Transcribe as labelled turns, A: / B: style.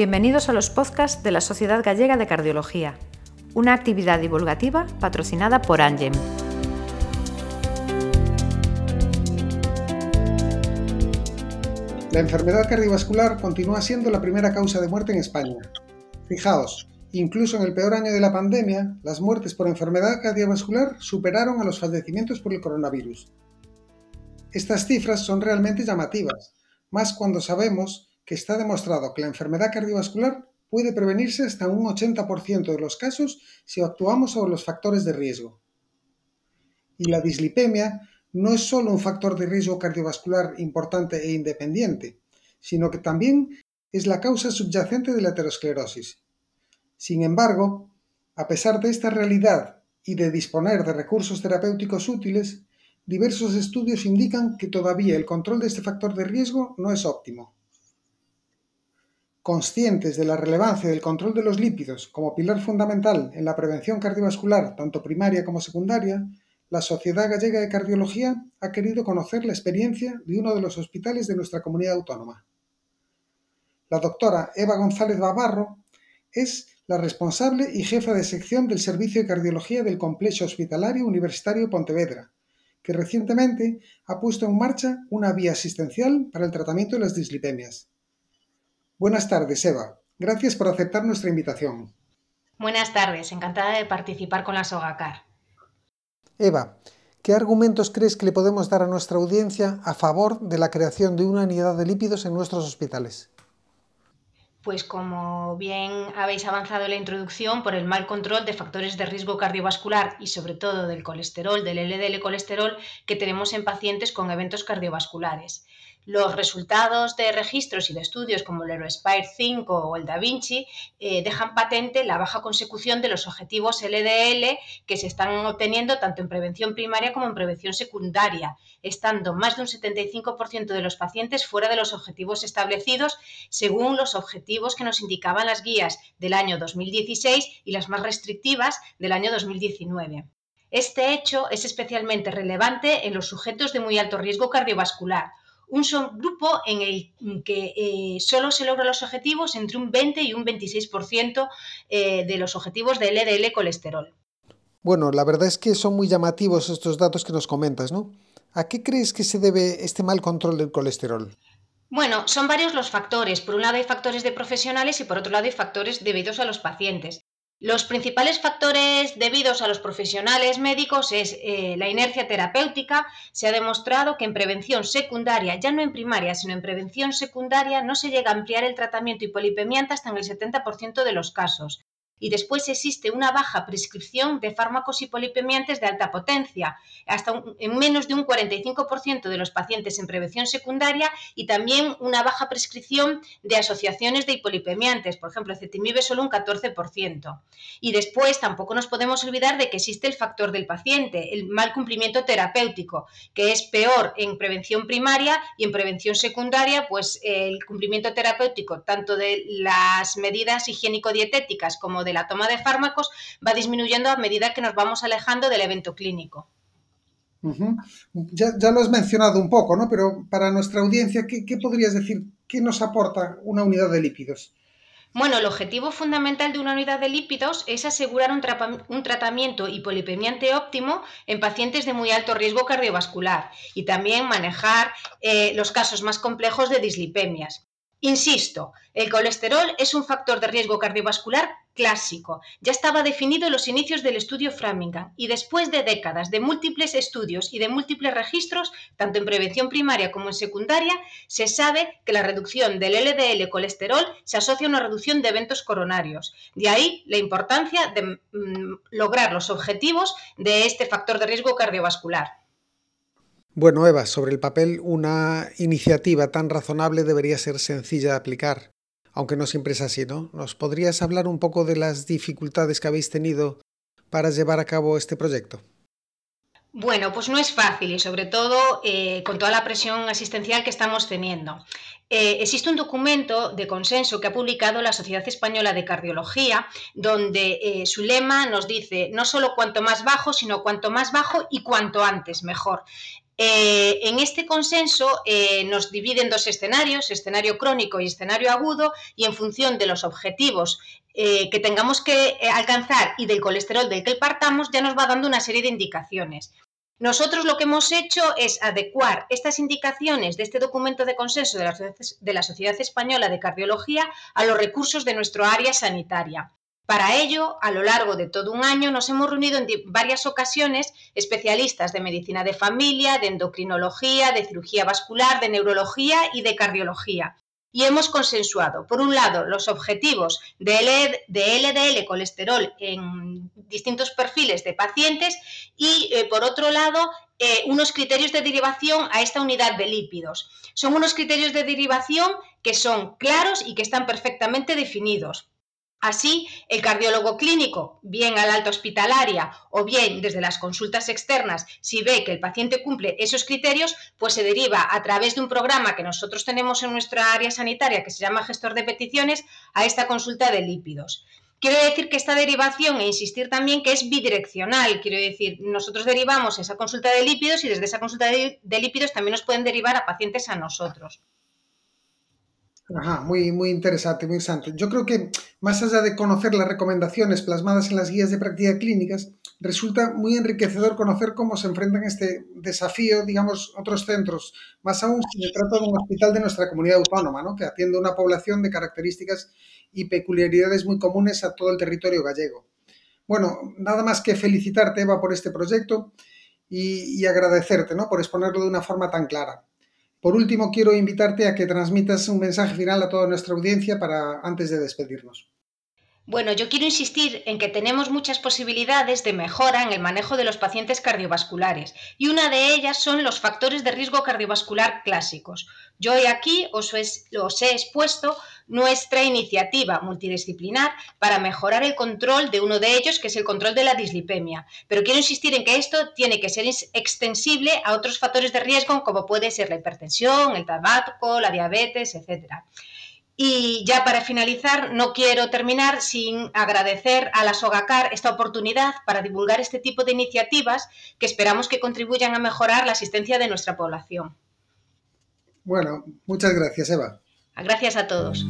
A: Bienvenidos a los podcasts de la Sociedad Gallega de Cardiología, una actividad divulgativa patrocinada por Angem.
B: La enfermedad cardiovascular continúa siendo la primera causa de muerte en España. Fijaos, incluso en el peor año de la pandemia, las muertes por enfermedad cardiovascular superaron a los fallecimientos por el coronavirus. Estas cifras son realmente llamativas, más cuando sabemos que está demostrado que la enfermedad cardiovascular puede prevenirse hasta un 80% de los casos si actuamos sobre los factores de riesgo. Y la dislipemia no es solo un factor de riesgo cardiovascular importante e independiente, sino que también es la causa subyacente de la aterosclerosis. Sin embargo, a pesar de esta realidad y de disponer de recursos terapéuticos útiles, diversos estudios indican que todavía el control de este factor de riesgo no es óptimo. Conscientes de la relevancia del control de los lípidos como pilar fundamental en la prevención cardiovascular tanto primaria como secundaria, la Sociedad Gallega de Cardiología ha querido conocer la experiencia de uno de los hospitales de nuestra comunidad autónoma. La doctora Eva González Babarro es la responsable y jefa de sección del Servicio de Cardiología del Complejo Hospitalario Universitario Pontevedra, que recientemente ha puesto en marcha una vía asistencial para el tratamiento de las dislipemias. Buenas tardes, Eva. Gracias por aceptar nuestra invitación.
C: Buenas tardes, encantada de participar con la SOGACAR.
B: Eva, ¿qué argumentos crees que le podemos dar a nuestra audiencia a favor de la creación de una unidad de lípidos en nuestros hospitales?
C: Pues como bien habéis avanzado en la introducción, por el mal control de factores de riesgo cardiovascular y sobre todo del colesterol, del LDL colesterol que tenemos en pacientes con eventos cardiovasculares. Los resultados de registros y de estudios como el Aerospire 5 o el Da Vinci eh, dejan patente la baja consecución de los objetivos LDL que se están obteniendo tanto en prevención primaria como en prevención secundaria, estando más de un 75% de los pacientes fuera de los objetivos establecidos según los objetivos que nos indicaban las guías del año 2016 y las más restrictivas del año 2019. Este hecho es especialmente relevante en los sujetos de muy alto riesgo cardiovascular, un subgrupo en el que eh, solo se logran los objetivos entre un 20 y un 26% eh, de los objetivos de LDL colesterol.
B: Bueno, la verdad es que son muy llamativos estos datos que nos comentas, ¿no? ¿A qué crees que se debe este mal control del colesterol?
C: Bueno, son varios los factores. Por un lado hay factores de profesionales y por otro lado hay factores debidos a los pacientes. Los principales factores debidos a los profesionales médicos es eh, la inercia terapéutica. Se ha demostrado que en prevención secundaria, ya no en primaria, sino en prevención secundaria, no se llega a ampliar el tratamiento hipolipemiante hasta en el 70% de los casos y después existe una baja prescripción de fármacos hipolipemiantes de alta potencia, hasta en menos de un 45% de los pacientes en prevención secundaria y también una baja prescripción de asociaciones de hipolipemiantes, por ejemplo, cetimib solo un 14%. Y después tampoco nos podemos olvidar de que existe el factor del paciente, el mal cumplimiento terapéutico, que es peor en prevención primaria y en prevención secundaria, pues el cumplimiento terapéutico tanto de las medidas higiénico-dietéticas como de la toma de fármacos va disminuyendo a medida que nos vamos alejando del evento clínico.
B: ya, lo has mencionado un poco, ¿no? Pero para nuestra audiencia, ¿qué, podrías decir? ¿Qué nos aporta una unidad de lípidos?
C: Bueno, el objetivo fundamental de una unidad de lípidos es asegurar un, tratamiento hipolipemiante óptimo en pacientes de muy alto riesgo cardiovascular y también manejar eh, los casos más complejos de dislipemias. Insisto, el colesterol es un factor de riesgo cardiovascular clásico. Ya estaba definido en los inicios del estudio Framingham y después de décadas de múltiples estudios y de múltiples registros, tanto en prevención primaria como en secundaria, se sabe que la reducción del LDL colesterol se asocia a una reducción de eventos coronarios. De ahí la importancia de mm, lograr los objetivos de este factor de riesgo cardiovascular.
B: Bueno, Eva, sobre el papel una iniciativa tan razonable debería ser sencilla de aplicar, aunque no siempre es así, ¿no? ¿Nos podrías hablar un poco de las dificultades que habéis tenido para llevar a cabo este proyecto?
C: Bueno, pues no es fácil y sobre todo eh, con toda la presión asistencial que estamos teniendo. Eh, existe un documento de consenso que ha publicado la Sociedad Española de Cardiología, donde eh, su lema nos dice no solo cuanto más bajo, sino cuanto más bajo y cuanto antes mejor. Eh, en este consenso eh, nos dividen dos escenarios, escenario crónico y escenario agudo, y en función de los objetivos eh, que tengamos que alcanzar y del colesterol del que partamos, ya nos va dando una serie de indicaciones. Nosotros lo que hemos hecho es adecuar estas indicaciones de este documento de consenso de la, de la Sociedad Española de Cardiología a los recursos de nuestro área sanitaria. Para ello, a lo largo de todo un año nos hemos reunido en varias ocasiones especialistas de medicina de familia, de endocrinología, de cirugía vascular, de neurología y de cardiología. Y hemos consensuado, por un lado, los objetivos de, LDL colesterol en distintos perfiles de pacientes y, eh, por otro lado, eh, unos criterios de derivación a esta unidad de lípidos. Son unos criterios de derivación que son claros y que están perfectamente definidos. Así, el cardiólogo clínico, bien al alta hospitalaria o bien desde las consultas externas, si ve que el paciente cumple esos criterios, pues se deriva a través de un programa que nosotros tenemos en nuestra área sanitaria que se llama gestor de peticiones a esta consulta de lípidos. Quiero decir que esta derivación e insistir también que es bidireccional. Quiero decir, nosotros derivamos esa consulta de lípidos y desde esa consulta de, lípidos también nos pueden derivar a pacientes a nosotros.
B: Ajá, muy, muy interesante, muy interesante. Yo creo que más allá de conocer las recomendaciones plasmadas en las guías de práctica clínicas, resulta muy enriquecedor conocer cómo se enfrentan este desafío, digamos, otros centros, más aún si se trata de un hospital de nuestra comunidad autónoma, ¿no? que atiende una población de características y peculiaridades muy comunes a todo el territorio gallego. Bueno, nada más que felicitarte, Eva, por este proyecto y, y agradecerte ¿no? por exponerlo de una forma tan clara. Por último, quiero invitarte a que transmitas un mensaje final a toda nuestra audiencia para antes de despedirnos.
C: Bueno, yo quiero insistir en que tenemos muchas posibilidades de mejora en el manejo de los pacientes cardiovasculares y una de ellas son los factores de riesgo cardiovascular clásicos. Yo hoy aquí os, he expuesto nuestra iniciativa multidisciplinar para mejorar el control de uno de ellos, que es el control de la dislipemia. Pero quiero insistir en que esto tiene que ser extensible a otros factores de riesgo como puede ser la hipertensión, el tabaco, la diabetes, etcétera. Y ya para finalizar, no quiero terminar sin agradecer a la SOGACAR esta oportunidad para divulgar este tipo de iniciativas que esperamos que contribuyan a mejorar la asistencia de nuestra población.
B: Bueno, muchas gracias, Eva.
C: Gracias a todos.